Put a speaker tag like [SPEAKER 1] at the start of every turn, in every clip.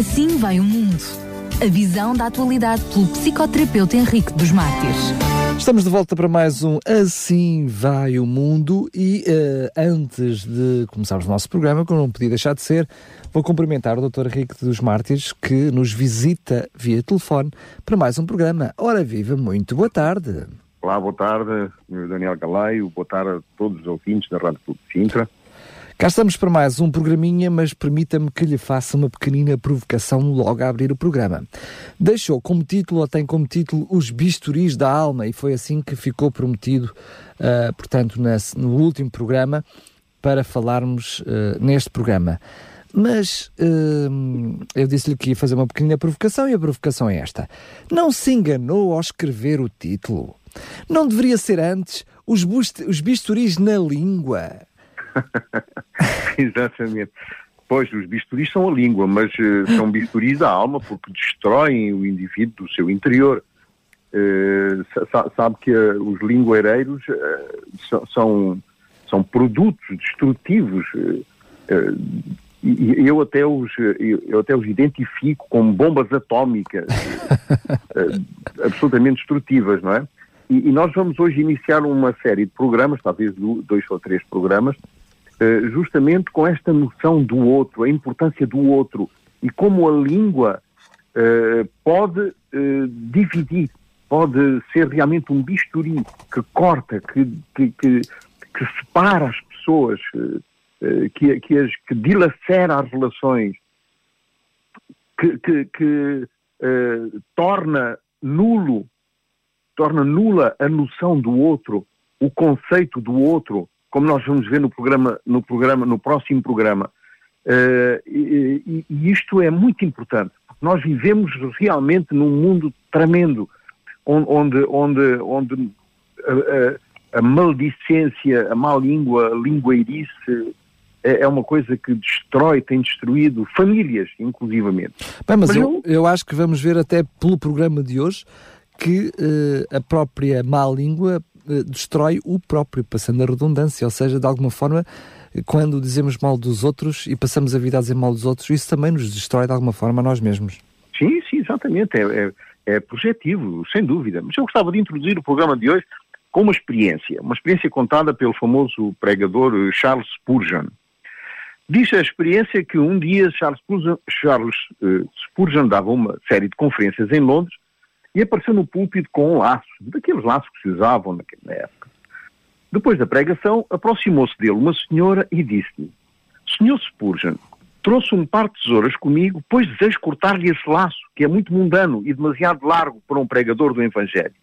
[SPEAKER 1] Assim vai o mundo. A visão da atualidade pelo psicoterapeuta Henrique dos Mártires.
[SPEAKER 2] Estamos de volta para mais um Assim Vai o Mundo e uh, antes de começarmos o nosso programa, como não podia deixar de ser, vou cumprimentar o Dr. Henrique dos Mártires que nos visita via telefone para mais um programa. Ora viva, muito boa tarde.
[SPEAKER 3] Olá, boa tarde, Daniel Galaio, boa tarde a todos os ouvintes da Rádio Clube de Sintra.
[SPEAKER 2] Cá estamos para mais um programinha, mas permita-me que lhe faça uma pequenina provocação logo a abrir o programa. Deixou como título, ou tem como título, Os Bisturis da Alma, e foi assim que ficou prometido, uh, portanto, nesse, no último programa, para falarmos uh, neste programa. Mas uh, eu disse-lhe que ia fazer uma pequenina provocação, e a provocação é esta. Não se enganou ao escrever o título? Não deveria ser antes os, os bisturis na língua?
[SPEAKER 3] Exatamente. Pois, os bisturis são a língua, mas uh, são bisturis da alma porque destroem o indivíduo do seu interior. Uh, sabe que uh, os lingueireiros são, são produtos destrutivos e eu até os eu até os identifico como bombas atómicas absolutamente destrutivas, não é? E, e, nós vamos hoje iniciar uma série de programas, talvez dois ou três programas, justamente com esta noção do outro, a importância do outro e como a língua uh, pode uh, dividir, pode ser realmente um bisturi que corta, que, que, que, que separa as pessoas, que, que, as, que dilacera as relações, que, que, que torna nulo, torna nula a noção do outro, o conceito do outro, como nós vamos ver no programa, no programa, no próximo programa. Uh, e, e, isto é muito importante, porque nós vivemos realmente num mundo tremendo, onde, onde, onde a, a, a maldicência, a má língua, a lingueirice é, é uma coisa que destrói, tem destruído famílias, inclusivamente.
[SPEAKER 2] Bem, mas, mas eu, eu, acho que vamos ver até pelo programa de hoje que uh, a própria má língua destrói o próprio, passando a redundância, ou seja, de alguma forma, quando dizemos mal dos outros e passamos a vida a dizer mal dos outros, isso também nos destrói de alguma forma a nós mesmos.
[SPEAKER 3] Sim, sim, exatamente, é, é, é projetivo, sem dúvida. Mas eu gostava de introduzir o programa de hoje com uma experiência, uma experiência contada pelo famoso pregador Charles Spurgeon. Diz a experiência que um dia Charles Spurgeon, Charles, Spurgeon dava uma série de conferências em Londres e apareceu no púlpito com um laço, daqueles laços que se usavam naquela época. Depois da pregação, aproximou-se dele uma senhora e disse-lhe: Senhor Spurgeon, trouxe um par de tesouras comigo, pois desejo cortar-lhe esse laço, que é muito mundano e demasiado largo para um pregador do Evangelho.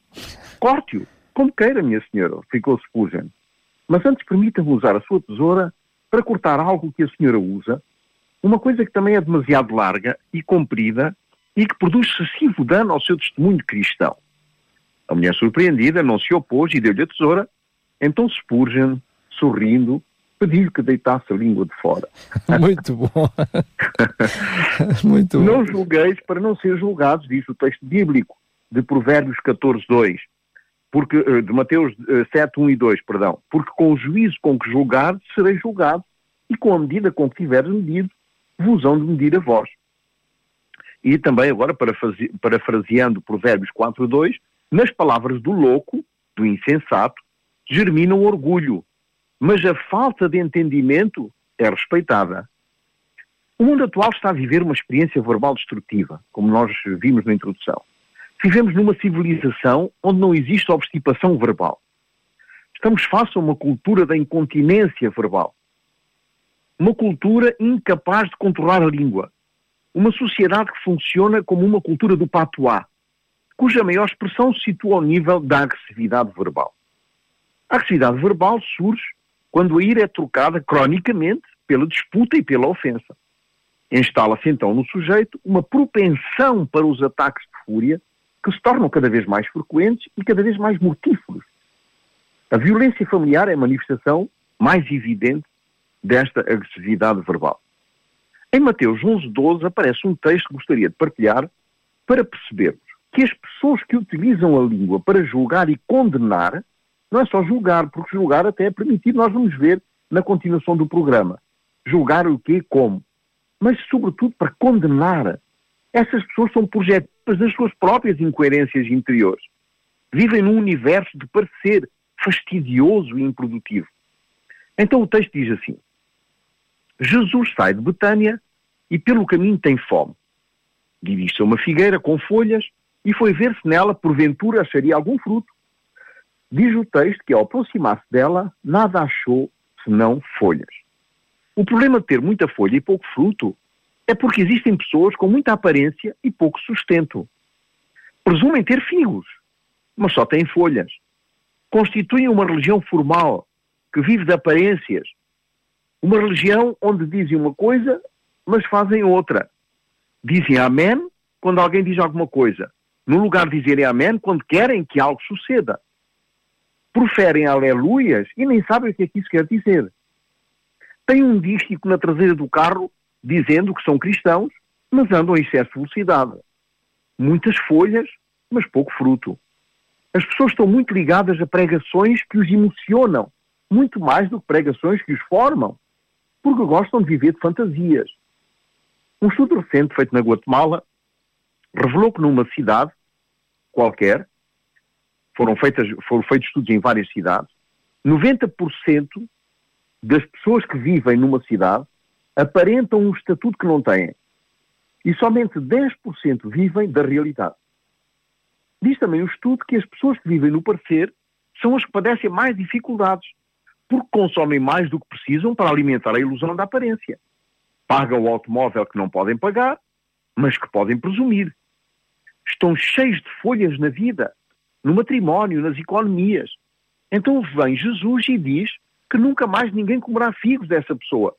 [SPEAKER 3] Corte-o, como queira, minha senhora, ficou Spurgeon. Mas antes permita-me usar a sua tesoura para cortar algo que a senhora usa, uma coisa que também é demasiado larga e comprida e que produz excessivo dano ao seu testemunho cristão. A mulher surpreendida não se opôs e deu-lhe a tesoura. Então Spurgeon, sorrindo, pediu-lhe que deitasse a língua de fora.
[SPEAKER 2] Muito bom. Muito
[SPEAKER 3] bom. Não julgueis para não ser julgados, diz o texto bíblico de Provérbios 14, 2. Porque, eh, de Mateus 7, eh, 1 e 2, perdão. Porque com o juízo com que julgares, serei julgado, e com a medida com que tiveres medido, vos hão de medir a vós. E também agora, parafraseando Provérbios 4.2, nas palavras do louco, do insensato, germina o orgulho, mas a falta de entendimento é respeitada. O mundo atual está a viver uma experiência verbal destrutiva, como nós vimos na introdução. Vivemos numa civilização onde não existe obstipação verbal. Estamos face a uma cultura da incontinência verbal. Uma cultura incapaz de controlar a língua, uma sociedade que funciona como uma cultura do patois, cuja maior expressão se situa ao nível da agressividade verbal. A agressividade verbal surge quando a ira é trocada cronicamente pela disputa e pela ofensa. Instala-se então no sujeito uma propensão para os ataques de fúria que se tornam cada vez mais frequentes e cada vez mais mortíferos. A violência familiar é a manifestação mais evidente desta agressividade verbal. Em Mateus 11, 12 aparece um texto que gostaria de partilhar para percebermos que as pessoas que utilizam a língua para julgar e condenar, não é só julgar, porque julgar até é permitido, nós vamos ver na continuação do programa. Julgar o quê? Como? Mas, sobretudo, para condenar Essas pessoas são projetadas das suas próprias incoerências interiores. Vivem num universo de parecer fastidioso e improdutivo. Então o texto diz assim: Jesus sai de Betânia e pelo caminho tem fome. Dirige-se a uma figueira com folhas e foi ver se nela, porventura, acharia algum fruto. Diz o texto que ao aproximar-se dela, nada achou senão folhas. O problema de ter muita folha e pouco fruto é porque existem pessoas com muita aparência e pouco sustento. Presumem ter figos, mas só têm folhas. Constituem uma religião formal que vive de aparências. Uma religião onde dizem uma coisa, mas fazem outra. Dizem amém quando alguém diz alguma coisa, no lugar de dizerem amém quando querem que algo suceda. Proferem aleluias e nem sabem o que é que isso quer dizer. Têm um dístico na traseira do carro dizendo que são cristãos, mas andam em excesso de velocidade. Muitas folhas, mas pouco fruto. As pessoas estão muito ligadas a pregações que os emocionam, muito mais do que pregações que os formam, porque gostam de viver de fantasias. Um estudo recente feito na Guatemala revelou que numa cidade qualquer, foram, feitas, foram feitos estudos em várias cidades, 90% das pessoas que vivem numa cidade aparentam um estatuto que não têm. E somente 10% vivem da realidade. Diz também o estudo que as pessoas que vivem no parecer são as que padecem mais dificuldades, porque consomem mais do que precisam para alimentar a ilusão da aparência. Pagam o automóvel que não podem pagar, mas que podem presumir estão cheios de folhas na vida, no matrimónio, nas economias. Então vem Jesus e diz que nunca mais ninguém comerá figos dessa pessoa,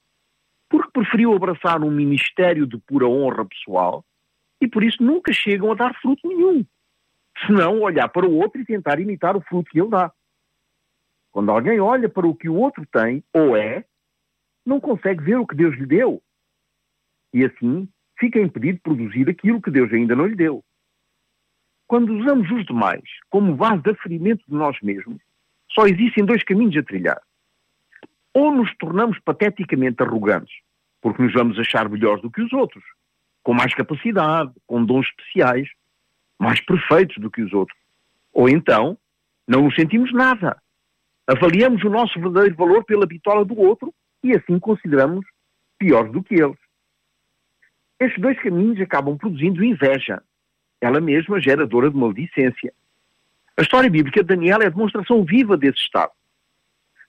[SPEAKER 3] porque preferiu abraçar um ministério de pura honra pessoal e por isso nunca chegam a dar fruto nenhum, senão olhar para o outro e tentar imitar o fruto que ele dá. Quando alguém olha para o que o outro tem ou é, não consegue ver o que Deus lhe deu. E assim fica impedido de produzir aquilo que Deus ainda não lhe deu. Quando usamos os demais como base de aferimento de nós mesmos, só existem dois caminhos a trilhar. Ou nos tornamos pateticamente arrogantes, porque nos vamos achar melhores do que os outros, com mais capacidade, com dons especiais, mais perfeitos do que os outros. Ou então, não nos sentimos nada. Avaliamos o nosso verdadeiro valor pela bitola do outro e assim consideramos piores do que eles. Estes dois caminhos acabam produzindo inveja, ela mesma geradora de maldicência. A história bíblica de Daniel é a demonstração viva desse estado.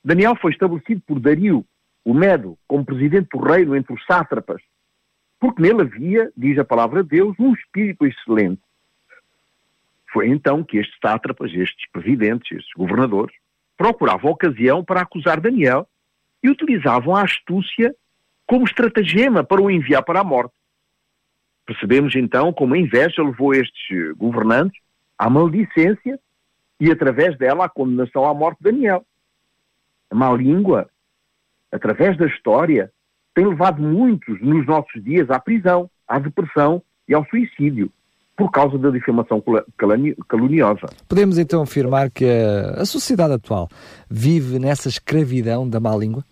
[SPEAKER 3] Daniel foi estabelecido por Dario, o Medo, como presidente do reino entre os sátrapas, porque nele havia, diz a palavra de Deus, um espírito excelente. Foi então que estes sátrapas, estes presidentes, estes governadores, procuravam ocasião para acusar Daniel e utilizavam a astúcia como estratagema para o enviar para a morte. Percebemos então como a inveja levou estes governantes à maldicência e, através dela, à condenação à morte de Daniel. A má língua, através da história, tem levado muitos nos nossos dias à prisão, à depressão e ao suicídio por causa da difamação caluniosa.
[SPEAKER 2] Podemos então afirmar que a, sociedade atual vive nessa escravidão da má língua?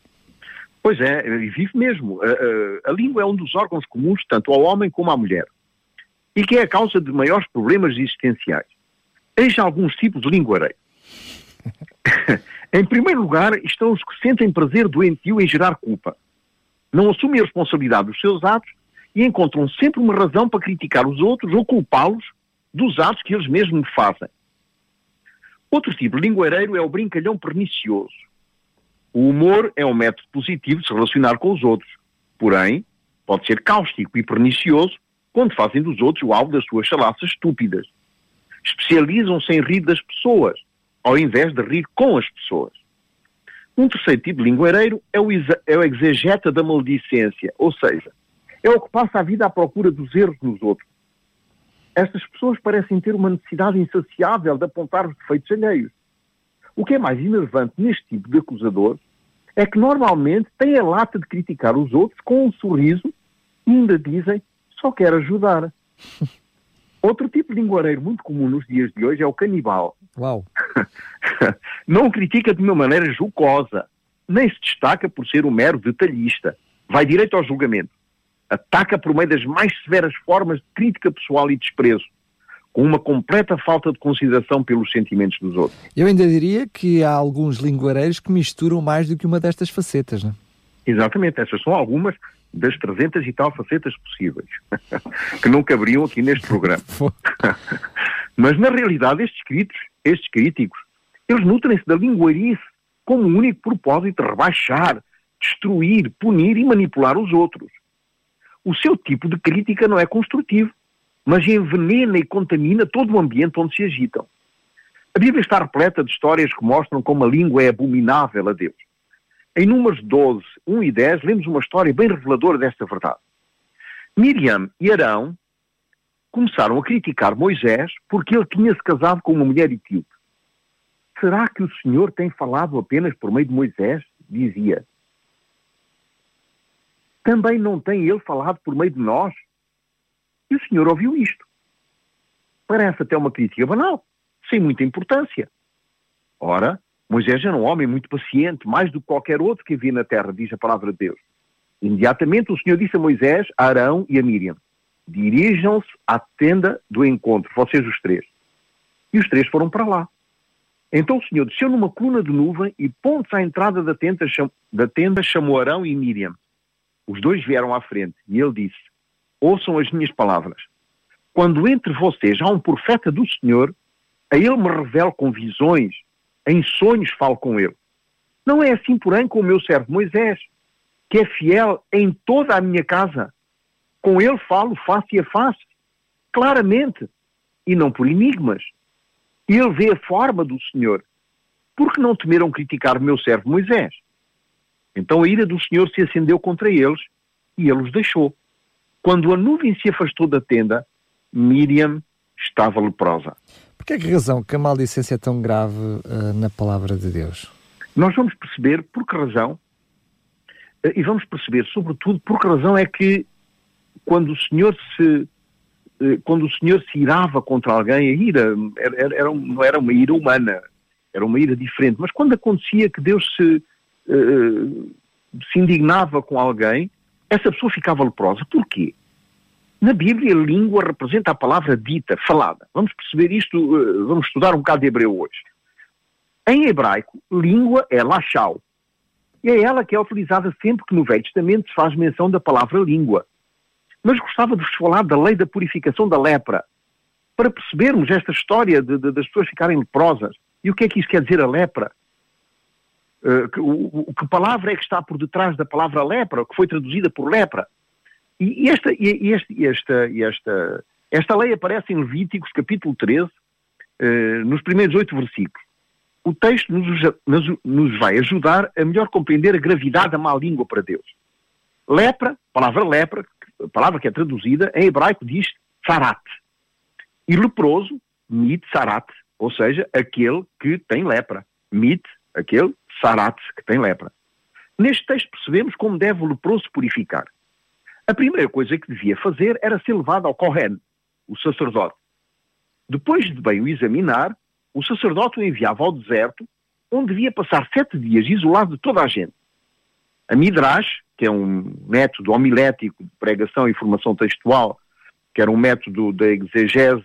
[SPEAKER 3] Pois é, e vive mesmo. A, a, a, língua é um dos órgãos comuns tanto ao homem como à mulher e que é a causa de maiores problemas existenciais. Eis alguns tipos de linguareiro. em primeiro lugar, estão os que sentem prazer doentio em gerar culpa. Não assumem a responsabilidade dos seus atos e encontram sempre uma razão para criticar os outros ou culpá-los dos atos que eles mesmos fazem. Outro tipo de linguareiro é o brincalhão pernicioso o humor é um método positivo de se relacionar com os outros, porém, pode ser cáustico e pernicioso quando fazem dos outros o alvo das suas chalaças estúpidas. Especializam-se em rir das pessoas, ao invés de rir com as pessoas. Um terceiro tipo de lingueireiro é o, é o exegeta da maldicência, ou seja, é o que passa a vida à procura dos erros nos outros. Estas pessoas parecem ter uma necessidade insaciável de apontar os defeitos alheios. O que é mais enervante neste tipo de acusador é que normalmente têm a lata de criticar os outros com um sorriso e ainda dizem só quero ajudar. Outro tipo de linguareiro muito comum nos dias de hoje é o canibal.
[SPEAKER 2] Uau!
[SPEAKER 3] Não critica de uma maneira jocosa, nem se destaca por ser um mero detalhista. Vai direito ao julgamento. Ataca por meio das mais severas formas de crítica pessoal e desprezo, com uma completa falta de consideração pelos sentimentos dos outros.
[SPEAKER 2] Eu ainda diria que há alguns linguareiros que misturam mais do que uma destas facetas, não é?
[SPEAKER 3] Exatamente, essas são algumas das 300 e tal facetas possíveis, que não caberiam aqui neste programa. Mas, na realidade, estes críticos, estes críticos, eles nutrem-se da linguarice como único propósito de rebaixar, destruir, punir e manipular os outros. O seu tipo de crítica não é construtivo, mas envenena e contamina todo o ambiente onde se agitam. A Bíblia está repleta de histórias que mostram como a língua é abominável a Deus. Em Números 12, 1 e 10, lemos uma história bem reveladora desta verdade. Miriam e Arão começaram a criticar Moisés porque ele tinha se casado com uma mulher etíope. Será que o Senhor tem falado apenas por meio de Moisés? Dizia. Também não tem ele falado por meio de nós? E o Senhor ouviu isto. Parece até uma crítica banal, sem muita importância. Ora, Moisés era um homem muito paciente, mais do que qualquer outro que havia na terra, diz a palavra de Deus. Imediatamente o Senhor disse a Moisés, a Arão e a Miriam: Dirijam-se à tenda do encontro, vocês os três. E os três foram para lá. Então o Senhor desceu numa coluna de nuvem e, pontos à entrada da tenda, da tenda, chamou Arão e Miriam. Os dois vieram à frente e ele disse: Ouçam as minhas palavras. Quando entre vocês há um profeta do Senhor, a ele me revelo com visões em sonhos falo com ele. Não é assim, porém, com o meu servo Moisés, que é fiel em toda a minha casa. Com ele falo face a face, claramente, e não por enigmas. Ele vê a forma do Senhor. Por que não temeram criticar o meu servo Moisés? Então a ira do Senhor se acendeu contra eles e ele os deixou. Quando a nuvem se afastou da tenda, Miriam estava leprosa.
[SPEAKER 2] Por é que razão que a maldicência é tão grave uh, na palavra de Deus?
[SPEAKER 3] Nós vamos perceber por que razão, uh, e vamos perceber, sobretudo, por que razão é que quando o Senhor se uh, quando o Senhor se irava contra alguém, a ira era, era, não era uma ira humana, era uma ira diferente. Mas quando acontecia que Deus se, se indignava com alguém, essa pessoa ficava leprosa. Porquê? Na Bíblia, a língua representa a palavra dita, falada. Vamos perceber isto, eh, vamos estudar um bocado de hebreu hoje. Em hebraico, língua é lachau. E é ela que é utilizada sempre que no Velho Testamento se faz menção da palavra língua. Mas gostava de vos falar da lei da purificação da lepra, para percebermos esta história de, de, das pessoas ficarem leprosas. E o que é que isso quer dizer a lepra? Uh, que, o, que palavra é que está por detrás da palavra lepra, que foi traduzida por lepra? E esta, e esta, esta, esta lei aparece em Levíticos, capítulo 13, eh, nos primeiros oito versículos. O texto nos, nos, nos, vai ajudar a melhor compreender a gravidade da má língua para Deus. Lepra, palavra lepra, palavra que é traduzida, em hebraico diz sarat. E leproso, mit sarat, ou seja, aquele que tem lepra. Mit, aquele, sarat, que tem lepra. Neste texto percebemos como deve o leproso purificar. A primeira coisa que devia fazer era ser levado ao Kohen, o sacerdote. Depois de bem o examinar, o sacerdote o enviava ao deserto, onde devia passar sete dias isolado de toda a gente. A Midrash, que é um método homilético de pregação e formação textual, que era um método da exegese,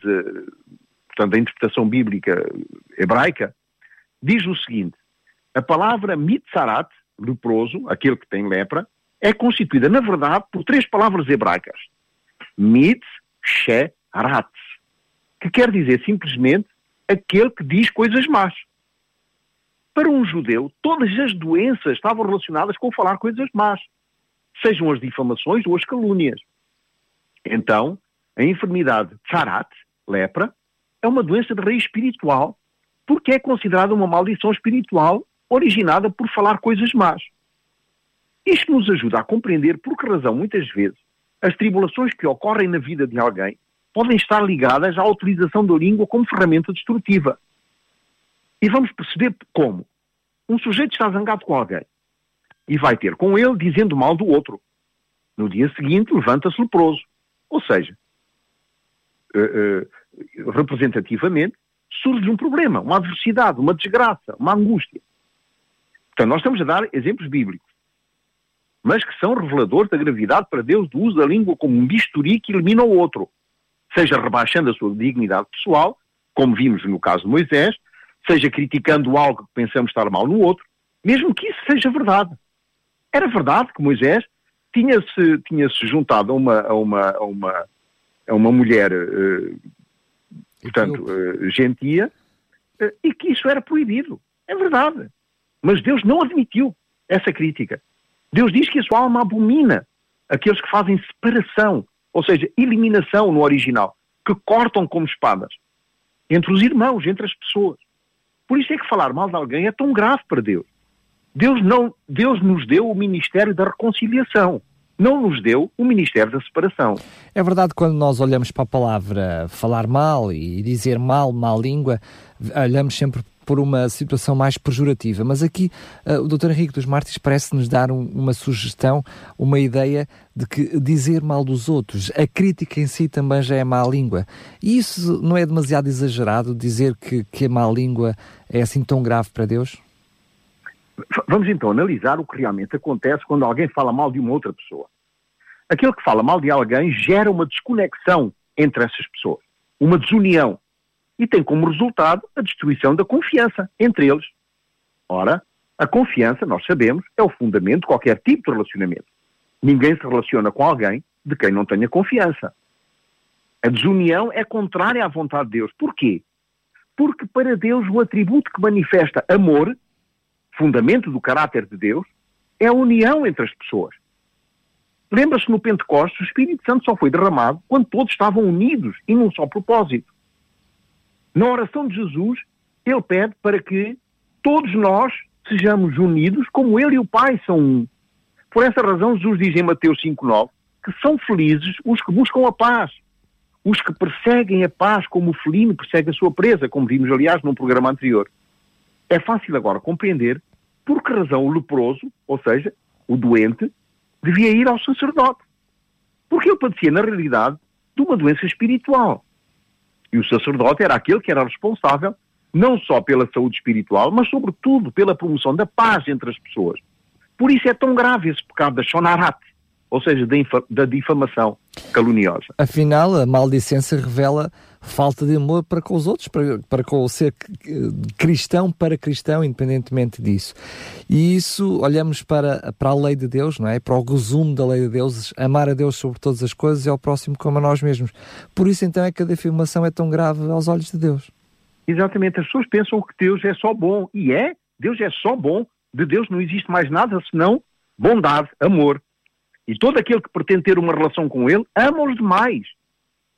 [SPEAKER 3] portanto, da interpretação bíblica hebraica, diz o seguinte: a palavra mitzarat, leproso, aquele que tem lepra, é constituída, na verdade, por três palavras hebraicas. Mit, she, rat, que quer dizer simplesmente aquele que diz coisas más. Para um judeu, todas as doenças estavam relacionadas com falar coisas más, sejam as difamações ou as calúnias. Então, a enfermidade tzarat, lepra, é uma doença de raiz espiritual, porque é considerada uma maldição espiritual originada por falar coisas más. Isto nos ajuda a compreender por que razão, muitas vezes, as tribulações que ocorrem na vida de alguém podem estar ligadas à utilização da língua como ferramenta destrutiva. E vamos perceber como. Um sujeito está zangado com alguém e vai ter com ele dizendo mal do outro. No dia seguinte, levanta-se leproso. Ou seja, uh, uh, representativamente, surge um problema, uma adversidade, uma desgraça, uma angústia. Portanto, nós estamos a dar exemplos bíblicos. mas que são reveladores da gravidade para Deus do uso da língua como um bisturi que elimina o outro, seja rebaixando a sua dignidade pessoal, como vimos no caso de Moisés, seja criticando algo que pensamos estar mal no outro, mesmo que isso seja verdade. Era verdade que Moisés tinha-se tinha -se juntado a uma, a uma, a uma, a uma mulher, uh, portanto, uh, gentia, uh, e que isso era proibido. É verdade. Mas Deus não admitiu essa crítica. Deus diz que a sua alma abomina aqueles que fazem separação, ou seja, eliminação no original, que cortam como espadas entre os irmãos, entre as pessoas. Por isso é que falar mal de alguém é tão grave para Deus. Deus, não, Deus nos deu o ministério da reconciliação, não nos deu o ministério da separação.
[SPEAKER 2] É verdade, quando nós olhamos para a palavra falar mal e dizer mal, má língua, olhamos sempre por uma situação mais pejorativa. Mas aqui uh, o Dr. Henrique dos Mártires parece-nos dar um, uma sugestão, uma ideia de que dizer mal dos outros, a crítica em si também já é má língua. E isso não é demasiado exagerado dizer que, que a má língua é assim tão grave para Deus?
[SPEAKER 3] Vamos então analisar o que realmente acontece quando alguém fala mal de uma outra pessoa. Aquele que fala mal de alguém gera uma desconexão entre essas pessoas, uma desunião, e tem como resultado a destruição da confiança entre eles. Ora, a confiança, nós sabemos, é o fundamento de qualquer tipo de relacionamento. Ninguém se relaciona com alguém de quem não tenha confiança. A desunião é contrária à vontade de Deus. Porquê? Porque para Deus o atributo que manifesta amor fundamento do caráter de Deus, é a união entre as pessoas. Lembra-se no Pentecostes, o Espírito Santo só foi derramado quando todos estavam unidos e num só propósito. Na oração de Jesus, ele pede para que todos nós sejamos unidos como ele e o Pai são um. Por essa razão, Jesus diz em Mateus 5,9 que são felizes os que buscam a paz, os que perseguem a paz como o felino persegue a sua presa, como vimos, aliás, num programa anterior. É fácil agora compreender por que razão o leproso, ou seja, o doente, devia ir ao sacerdote. Porque ele padecia, na realidade, de uma doença espiritual. E o sacerdote era aquele que era responsável não só pela saúde espiritual, mas sobretudo pela promoção da paz entre as pessoas. Por isso é tão grave esse pecado da shonarat, ou seja, da, da difamação caluniosa.
[SPEAKER 2] Afinal, a maldicência revela falta de amor para com os outros, para, para com o ser cristão para cristão, independentemente disso. E isso, olhamos para, para a lei de Deus, não é? Para o resumo da lei de Deus, amar a Deus sobre todas as coisas e ao próximo como a nós mesmos. Por isso, então, é que a defamação é tão grave aos olhos de Deus.
[SPEAKER 3] Exatamente, as pessoas pensam que Deus é só bom, e é, Deus é só bom, de Deus não existe mais nada senão bondade, amor. E todo aquele que pretende ter uma relação com ele ama os demais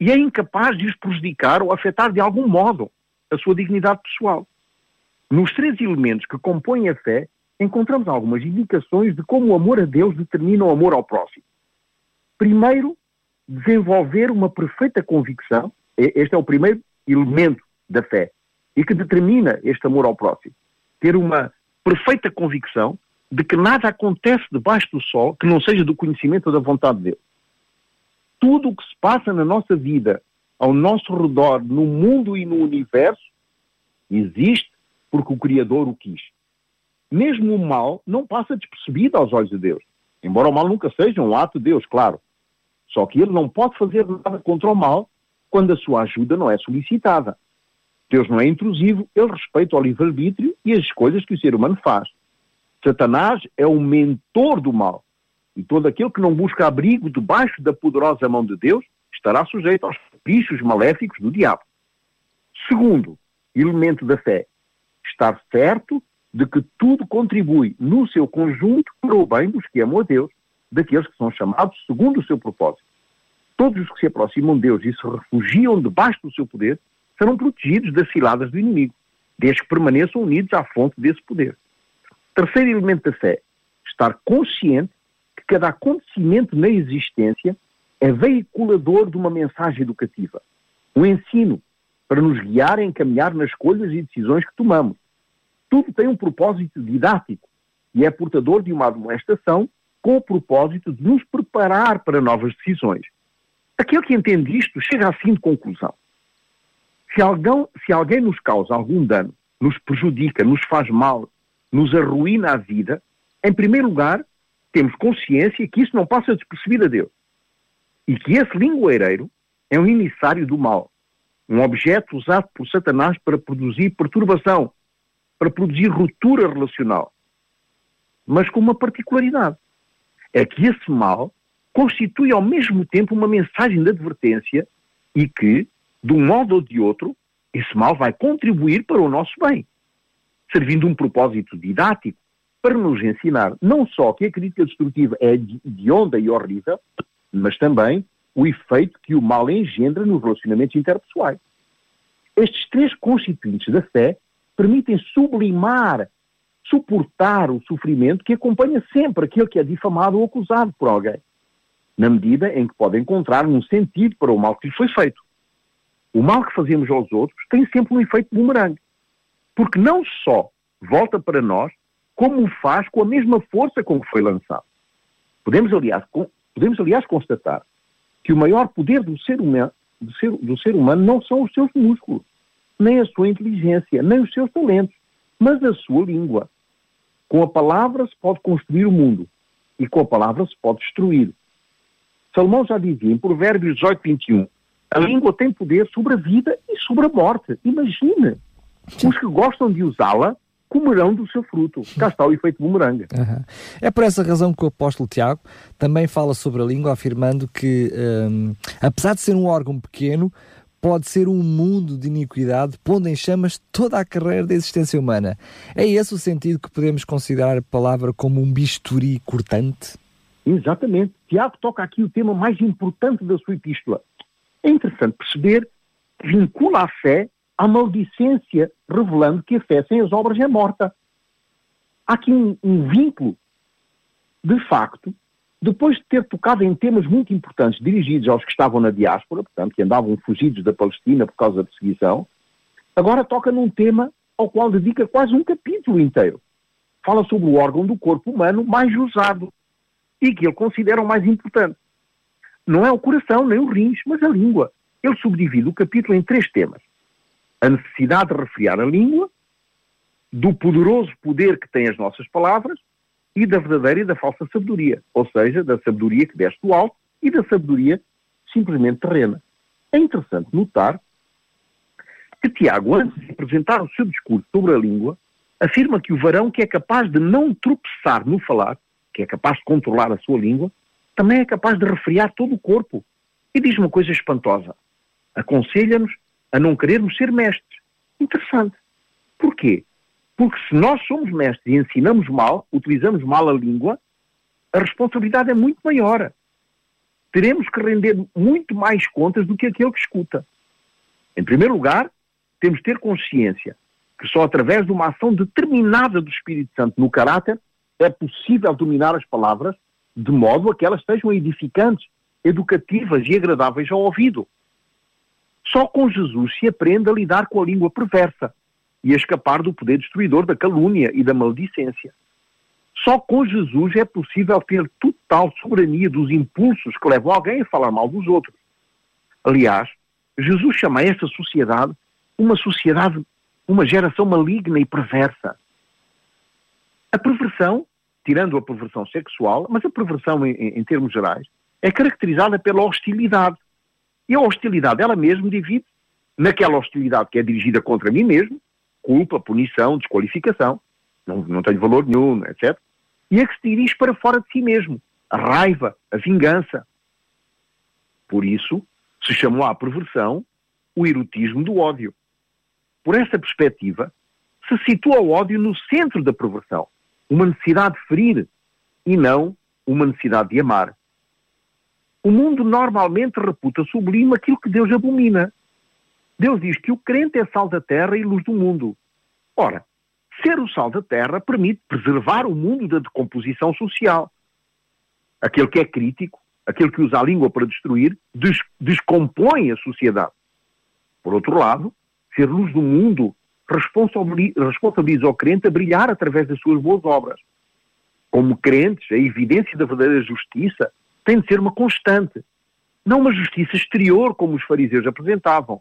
[SPEAKER 3] e é incapaz de os prejudicar ou afetar de algum modo a sua dignidade pessoal. Nos três elementos que compõem a fé, encontramos algumas indicações de como o amor a Deus determina o amor ao próximo. Primeiro, desenvolver uma perfeita convicção, este é o primeiro elemento da fé, e que determina este amor ao próximo. Ter uma perfeita convicção de que nada acontece debaixo do sol que não seja do conhecimento da vontade de Deus. Tudo o que se passa na nossa vida, ao nosso redor, no mundo e no universo, existe porque o Criador o quis. Mesmo o mal não passa despercebido aos olhos de Deus. Embora o mal nunca seja um ato de Deus, claro. Só que ele não pode fazer nada contra o mal quando a sua ajuda não é solicitada. Deus não é intrusivo, ele respeita o livre-arbítrio e as escolhas que o ser humano faz. Satanás é o mentor do mal. E todo aquele que não busca abrigo debaixo da poderosa mão de Deus estará sujeito aos bichos maléficos do diabo. Segundo elemento da fé, estar certo de que tudo contribui no seu conjunto para o bem dos que amam a Deus, daqueles que são chamados segundo o seu propósito. Todos os que se aproximam de Deus e se refugiam debaixo do seu poder serão protegidos das ciladas do inimigo, desde que permaneçam unidos à fonte desse poder. Terceiro elemento da fé, estar consciente que cada acontecimento na existência é veiculador de uma mensagem educativa, um ensino para nos guiar e encaminhar nas escolhas e decisões que tomamos. Tudo tem um propósito didático e é portador de uma admoestação com o propósito de nos preparar para novas decisões. Aquele que entende isto chega assim de conclusão. Se alguém, se alguém nos causa algum dano, nos prejudica, nos faz mal, nos arruína a vida, em primeiro lugar, temos consciência que isso não passa despercebido a Deus. E que esse lingueireiro é um emissário do mal. Um objeto usado por Satanás para produzir perturbação, para produzir ruptura relacional. Mas com uma particularidade. É que esse mal constitui ao mesmo tempo uma mensagem de advertência e que, de um modo ou de outro, esse mal vai contribuir para o nosso bem, servindo um propósito didático para nos ensinar não só que a crítica destrutiva é de onda e horrível, mas também o efeito que o mal engendra nos relacionamentos interpessoais. Estes três constituintes da fé permitem sublimar, suportar o sofrimento que acompanha sempre aquele que é difamado ou acusado por alguém, na medida em que pode encontrar um sentido para o mal que lhe foi feito. O mal que fazemos aos outros tem sempre um efeito bumerangue, porque não só volta para nós, como o faz com a mesma força com que foi lançado. Podemos, aliás, podemos, aliás constatar que o maior poder do ser, humano, do, ser, do ser humano não são os seus músculos, nem a sua inteligência, nem os seus talentos, mas a sua língua. Com a palavra se pode construir o mundo e com a palavra se pode destruir. Salomão já dizia em Provérbios 18, 21, a língua tem poder sobre a vida e sobre a morte. Imagine! Os que gostam de usá-la comerão do seu fruto. Cá está o efeito bumerangue.
[SPEAKER 2] Uhum. É por essa razão que o apóstolo Tiago também fala sobre a língua, afirmando que, um, apesar de ser um órgão pequeno, pode ser um mundo de iniquidade, pondo em chamas toda a carreira da existência humana. É esse o sentido que podemos considerar a palavra como um bisturi cortante?
[SPEAKER 3] Exatamente. Tiago toca aqui o tema mais importante da sua epístola. É interessante perceber que vincula a fé à maldicência, revelando que a fé sem as obras é morta. Há aqui um, um vínculo, de facto, depois de ter tocado em temas muito importantes dirigidos aos que estavam na diáspora, portanto, que andavam fugidos da Palestina por causa da perseguição, agora toca num tema ao qual dedica quase um capítulo inteiro. Fala sobre o órgão do corpo humano mais usado e que ele considera o mais importante. Não é o coração, nem os rins, mas a língua. Ele subdivide o capítulo em três temas a necessidade de refriar a língua, do poderoso poder que têm as nossas palavras e da verdadeira e da falsa sabedoria, ou seja, da sabedoria que desce do alto e da sabedoria simplesmente terrena. É interessante notar que Tiago, antes de apresentar o seu discurso sobre a língua, afirma que o varão que é capaz de não tropeçar no falar, que é capaz de controlar a sua língua, também é capaz de refriar todo o corpo. E diz uma coisa espantosa. Aconselha-nos a não querermos ser mestres. Interessante. Porquê? Porque se nós somos mestres e ensinamos mal, utilizamos mal a língua, a responsabilidade é muito maior. Teremos que render muito mais contas do que aquele que escuta. Em primeiro lugar, temos de ter consciência que só através de uma ação determinada do Espírito Santo no caráter é possível dominar as palavras de modo a que elas sejam edificantes, educativas e agradáveis ao ouvido. Só com Jesus se aprende a lidar com a língua perversa e a escapar do poder destruidor da calúnia e da maldicência. Só com Jesus é possível ter total soberania dos impulsos que levam alguém a falar mal dos outros. Aliás, Jesus chama esta sociedade uma sociedade, uma geração maligna e perversa. A perversão, tirando a perversão sexual, mas a perversão em, em termos gerais, é caracterizada pela hostilidade. E a hostilidade, ela mesma divide naquela hostilidade que é dirigida contra mim mesmo, culpa, punição, desqualificação, não, não tenho valor nenhum, etc. E a que se dirige para fora de si mesmo, a raiva, a vingança. Por isso, se chamou à perversão o erotismo do ódio. Por esta perspectiva, se situa o ódio no centro da perversão, uma necessidade de ferir e não uma necessidade de amar. O mundo normalmente reputa sublime aquilo que Deus abomina. Deus diz que o crente é sal da terra e luz do mundo. Ora, ser o sal da terra permite preservar o mundo da decomposição social. Aquele que é crítico, aquele que usa a língua para destruir, des descompõe a sociedade. Por outro lado, ser luz do mundo responsabiliza, o crente a brilhar através das suas boas obras. Como crentes, a evidência da verdadeira justiça tem de ser uma constante. Não uma justiça exterior, como os fariseus apresentavam,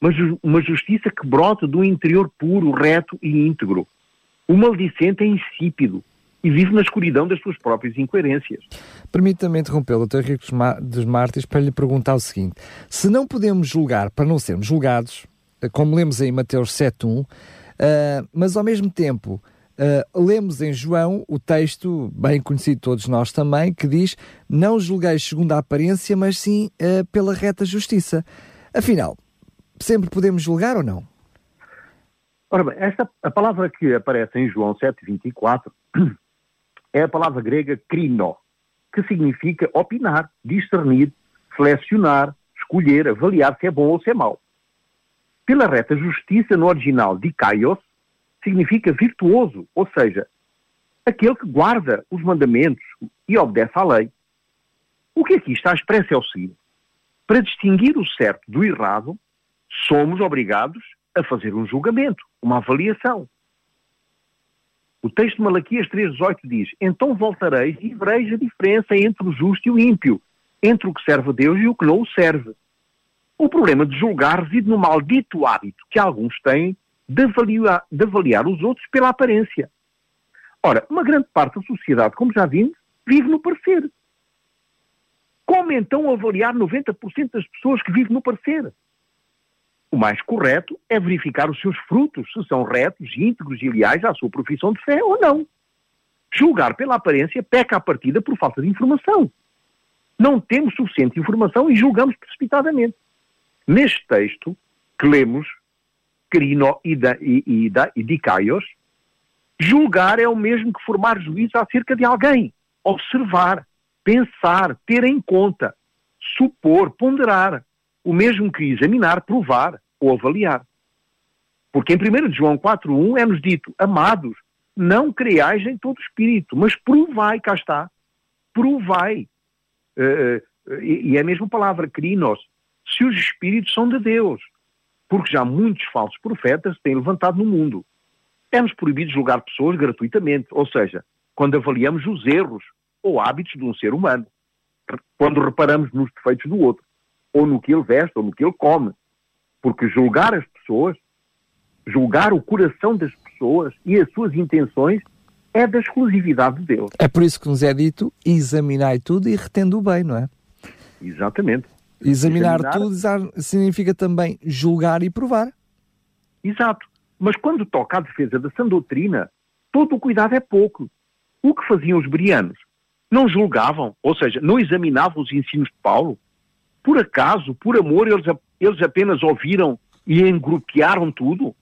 [SPEAKER 3] mas uma justiça que brota do interior puro, reto e íntegro. O maldicente é insípido, e vive na escuridão das suas próprias incoerências.
[SPEAKER 2] Permita-me interrompê-lo, Dr. Henrique dos Mártires, para lhe perguntar o seguinte: se não podemos julgar para não sermos julgados, eh, como lemos em Mateus 7.1, uh, eh, mas ao mesmo tempo uh, lemos em João o texto, bem conhecido de todos nós também, que diz: Não julgueis segundo a aparência, mas sim uh, pela reta justiça. Afinal, sempre podemos julgar ou não?
[SPEAKER 3] Ora bem, esta, a palavra que aparece em João 7,24 é a palavra grega krino, que significa opinar, discernir, selecionar, escolher, avaliar se é bom ou se é mau. Pela reta justiça, no original dikaios, significa virtuoso, ou seja, aquele que guarda os mandamentos e obedece à lei. O que aqui está expresso é o seguinte: para distinguir o certo do errado, somos obrigados a fazer um julgamento, uma avaliação. O texto de Malaquias 3,18 diz: Então voltareis e vereis a diferença entre o justo e o ímpio, entre o que serve a Deus e o que não o serve. O problema de julgar reside no maldito hábito que alguns têm de avaliar, de avaliar os outros pela aparência. Ora, uma grande parte da sociedade, como já vimos, vive no parecer. Como então avaliar 90% das pessoas que vivem no parecer? O mais correto é verificar os seus frutos, se são retos, íntegros e leais à sua profissão de fé ou não. Julgar pela aparência peca a partida por falta de informação. Não temos suficiente informação e julgamos precipitadamente. Neste texto que lemos, Crino e, da, e, e, da, e Dicaios, julgar é o mesmo que formar juízo acerca de alguém. Observar, pensar, ter em conta, supor, ponderar o mesmo que examinar, provar ou avaliar. Porque em 1 João 4.1 é-nos dito, amados, não creiais em todo espírito, mas provai, cá está, provai. Uh, e é a mesma palavra, crinos, se os espíritos são de Deus. Porque já muitos falsos profetas têm levantado no mundo. É-nos proibido julgar pessoas gratuitamente, ou seja, quando avaliamos os erros ou hábitos de um ser humano, quando reparamos nos defeitos do outro ou no que ele veste, ou no que ele come. Porque julgar as pessoas, julgar o coração das pessoas e as suas intenções é da exclusividade de Deus.
[SPEAKER 2] É por isso que nos é dito, examinai tudo e retendo o bem, não é?
[SPEAKER 3] Exatamente.
[SPEAKER 2] Examinar, Examinar tudo significa também julgar e provar.
[SPEAKER 3] Exato. Mas quando toca à defesa da sã doutrina, todo o cuidado é pouco. O que faziam os berianos? Não julgavam, ou seja, não examinavam os ensinos de Paulo, por acaso, por amor, eles, eles apenas ouviram e engrupearam tudo?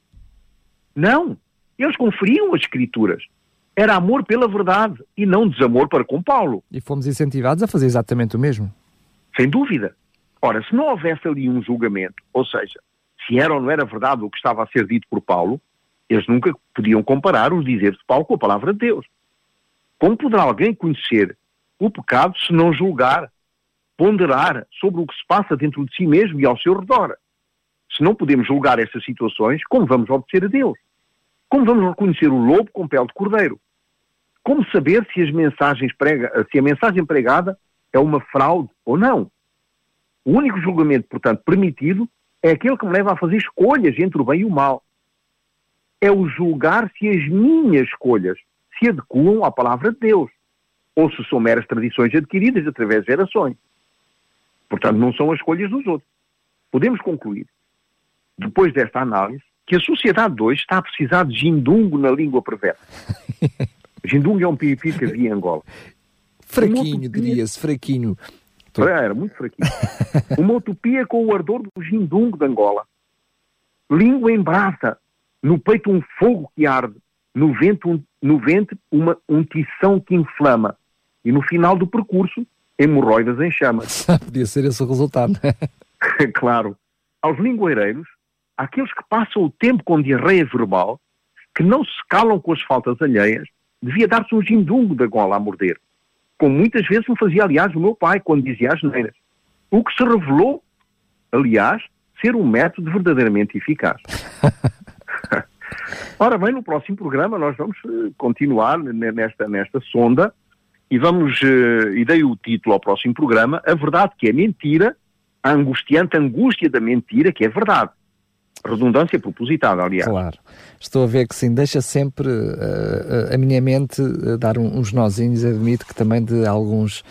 [SPEAKER 3] Não. Eles conferiam as escrituras. Era amor pela verdade e não desamor para com Paulo.
[SPEAKER 2] E fomos incentivados a fazer exatamente o mesmo.
[SPEAKER 3] Sem dúvida. Ora, se não houvesse ali um julgamento, ou seja, se era ou não era verdade o que estava a ser dito por Paulo, eles nunca podiam comparar os dizeres de Paulo com a palavra de Deus. Como poderá alguém conhecer o pecado se não julgar ponderar sobre o que se passa dentro de si mesmo e ao seu redor. Se não podemos julgar estas situações, como vamos obedecer a Deus? Como vamos reconhecer o lobo com pele de cordeiro? Como saber se, prega, se a mensagem pregada é uma fraude ou não? O único julgamento, portanto, permitido é aquele que me leva a fazer escolhas entre o bem e o mal. É o julgar se as minhas escolhas se adequam à palavra de Deus, ou se são meras tradições adquiridas através de gerações. Portanto, não são as escolhas dos outros. Podemos concluir, depois desta análise, que a sociedade de hoje está a precisar de gindungo na língua perversa. gindungo é um pipi que havia em Angola.
[SPEAKER 2] Fraquinho, diria-se, fraquinho.
[SPEAKER 3] Ah, era muito fraquinho. Uma utopia com o ardor do gindungo de Angola. Língua em brasa, no peito um fogo que arde, no vento, um, no ventre uma, um tição que inflama. E no final do percurso, hemorroidas em chamas.
[SPEAKER 2] Podia ser esse o resultado.
[SPEAKER 3] claro. Aos lingueireiros, aqueles que passam o tempo com diarreia verbal, que não se calam com as faltas alheias, devia dar-se um gindungo da gola a morder. Como muitas vezes me fazia, aliás, o meu pai, quando dizia as neiras. O que se revelou, aliás, ser um método verdadeiramente eficaz. Ora bem, no próximo programa nós vamos eh, continuar nesta, nesta sonda e vamos, uh, e dei o título ao próximo programa, A Verdade que é Mentira, a angustiante angústia da mentira que é verdade. Redundância propositada, aliás.
[SPEAKER 2] Claro. Estou a ver que sim, deixa sempre uh, a minha mente uh, dar uns nozinhos, admito que também de alguns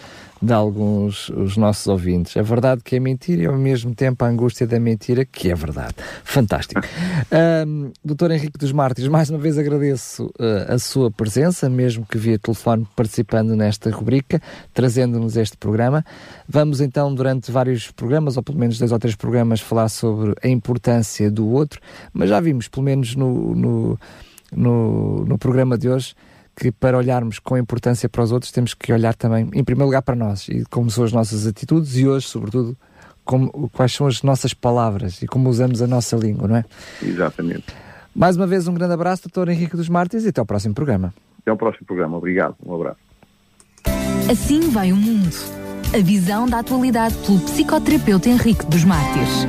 [SPEAKER 2] de alguns os nossos ouvintes. A verdade que é mentira e ao mesmo tempo a angústia da mentira que é verdade. Fantástico. Um, Doutor Henrique dos Mártires, mais uma vez agradeço uh, a sua presença, mesmo que via telefone participando nesta rubrica, trazendo-nos este programa. Vamos então, durante vários programas, ou pelo menos dois ou três programas, falar sobre a importância do outro, mas já vimos, pelo menos no, no, no, no programa de hoje, que para olharmos com importância para os outros temos que olhar também, em primeiro lugar, para nós e como são as nossas atitudes e hoje, sobretudo, como, quais são as nossas palavras e como usamos a nossa língua, não é?
[SPEAKER 3] Exatamente.
[SPEAKER 2] Mais uma vez, um grande abraço, doutor Henrique dos Mártires, e até ao próximo programa.
[SPEAKER 3] Até ao próximo programa. Obrigado. Um abraço.
[SPEAKER 1] Assim vai o mundo. A visão da atualidade pelo psicoterapeuta Henrique dos Mártires.